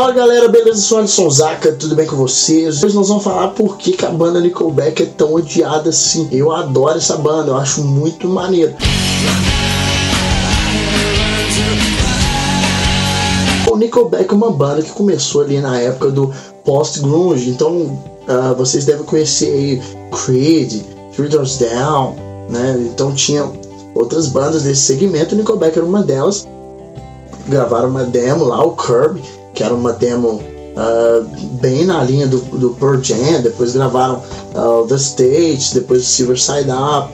Fala galera, beleza? Sou Alisson Zaka, tudo bem com vocês? Hoje nós vamos falar por que, que a banda Nickelback é tão odiada assim. Eu adoro essa banda, eu acho muito maneiro. O Nickelback é uma banda que começou ali na época do post-grunge, então uh, vocês devem conhecer aí Creed, Doors Down, né? Então tinha outras bandas desse segmento, o Nickelback era uma delas. Gravaram uma demo lá, o Curb, que era uma demo uh, bem na linha do, do Pearl Jam, depois gravaram uh, The Stage, depois o Silver Side Up,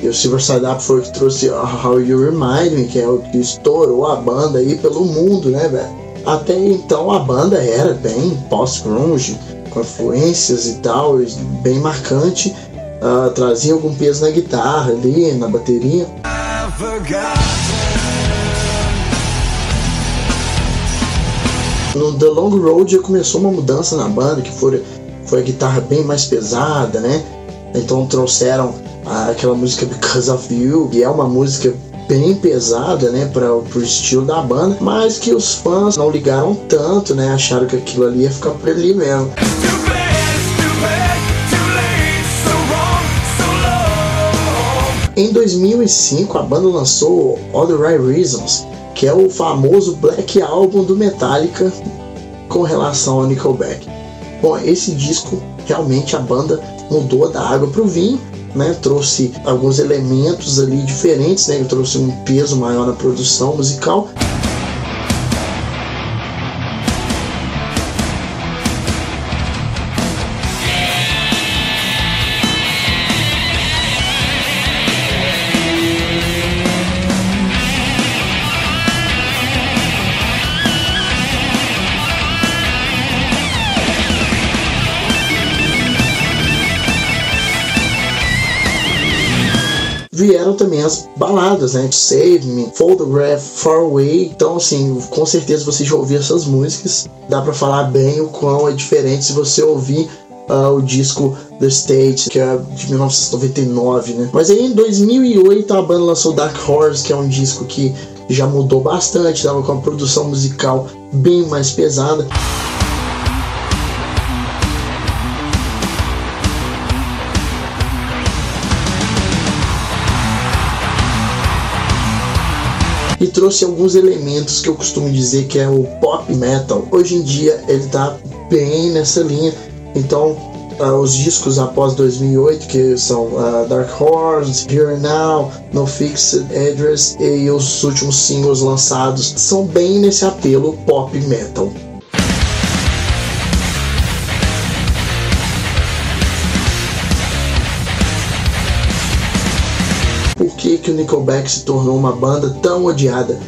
e o Silver Side Up foi o que trouxe How You Remind Me, que é o que estourou a banda aí pelo mundo, né, velho? Até então a banda era bem post-grunge, com influências e tal, bem marcante, uh, trazia algum peso na guitarra ali, na bateria. No The Long Road começou uma mudança na banda, que foi, foi a guitarra bem mais pesada, né? Então trouxeram aquela música Because of You, que é uma música bem pesada, né, para o estilo da banda, mas que os fãs não ligaram tanto, né, acharam que aquilo ali ia ficar por ali mesmo. Em 2005, a banda lançou All the Right Reasons, que é o famoso Black Album do Metallica com relação ao Nickelback. Bom, esse disco realmente a banda mudou da água para o vinho, né? Trouxe alguns elementos ali diferentes, né? Trouxe um peso maior na produção musical. Vieram também as baladas, né? Save Me, Photograph, Far Away. Então, assim, com certeza você já ouviu essas músicas. Dá para falar bem o quão é diferente se você ouvir uh, o disco The State, que é de 1999, né? Mas aí em 2008 a banda lançou Dark Horse, que é um disco que já mudou bastante, tava com uma produção musical bem mais pesada. E trouxe alguns elementos que eu costumo dizer que é o pop metal. Hoje em dia ele tá bem nessa linha, então uh, os discos após 2008, que são uh, Dark Horse, Here Now, No Fixed Address e os últimos singles lançados, são bem nesse apelo pop metal. Por que, que o Nickelback se tornou uma banda tão odiada.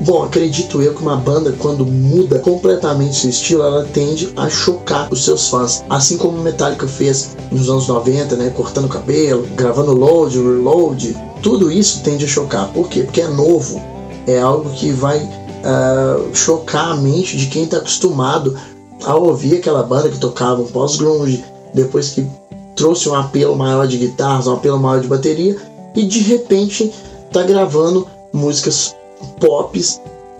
Bom, acredito eu que uma banda, quando muda completamente seu estilo, ela tende a chocar os seus fãs. Assim como Metallica fez nos anos 90, né? Cortando o cabelo, gravando load, reload. Tudo isso tende a chocar. Por quê? Porque é novo. É algo que vai uh, chocar a mente de quem está acostumado a ouvir aquela banda que tocava um pós-grunge, depois que trouxe um apelo maior de guitarras, um apelo maior de bateria, e de repente tá gravando músicas pop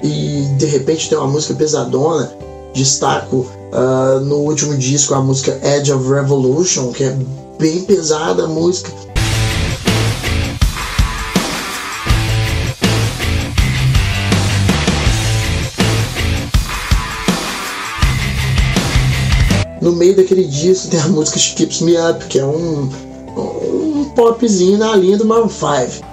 e de repente tem uma música pesadona. Destaco uh, no último disco a música Edge of Revolution, que é bem pesada a música. No meio daquele disco tem a música She Keeps Me Up, que é um, um popzinho na linha do Maroon 5.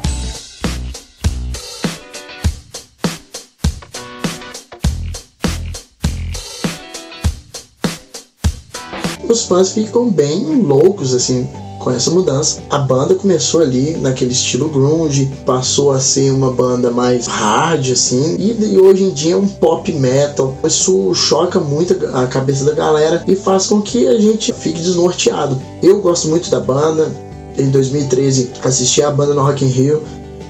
Os fãs ficam bem loucos assim com essa mudança. A banda começou ali naquele estilo grunge, passou a ser uma banda mais hard assim, e, hoje em dia é um pop metal. Isso choca muito a cabeça da galera e faz com que a gente fique desnorteado. Eu gosto muito da banda, em 2013 assisti a banda no Rock in Rio.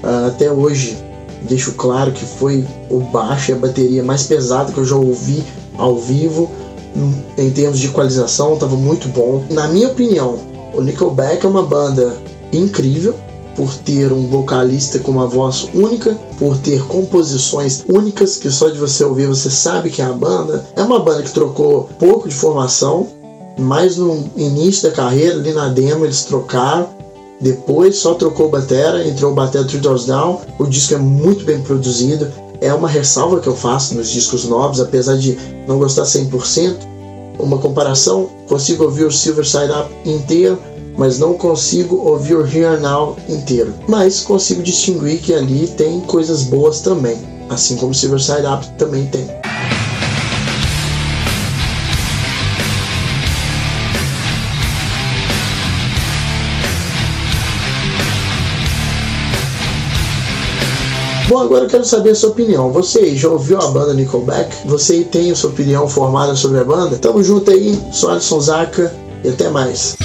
Uh, até hoje deixo claro que foi o baixo e a bateria mais pesada que eu já ouvi ao vivo. Em termos de equalização, estava muito bom. Na minha opinião, o Nickelback é uma banda incrível, por ter um vocalista com uma voz única, por ter composições únicas que só de você ouvir você sabe que é a banda. É uma banda que trocou pouco de formação, mas no início da carreira, ali na demo, eles trocaram. Depois só trocou batera, entrou o batera Three Doors Down. O disco é muito bem produzido. É uma ressalva que eu faço nos discos novos, apesar de não gostar 100%. Uma comparação, consigo ouvir o Silver Side Up inteiro, mas não consigo ouvir o Here Now inteiro. Mas consigo distinguir que ali tem coisas boas também, assim como o Silver Side Up também tem. Bom, agora eu quero saber a sua opinião. Você já ouviu a banda Nickelback? Você tem a sua opinião formada sobre a banda? Tamo junto aí, sou Alisson Zaca e até mais.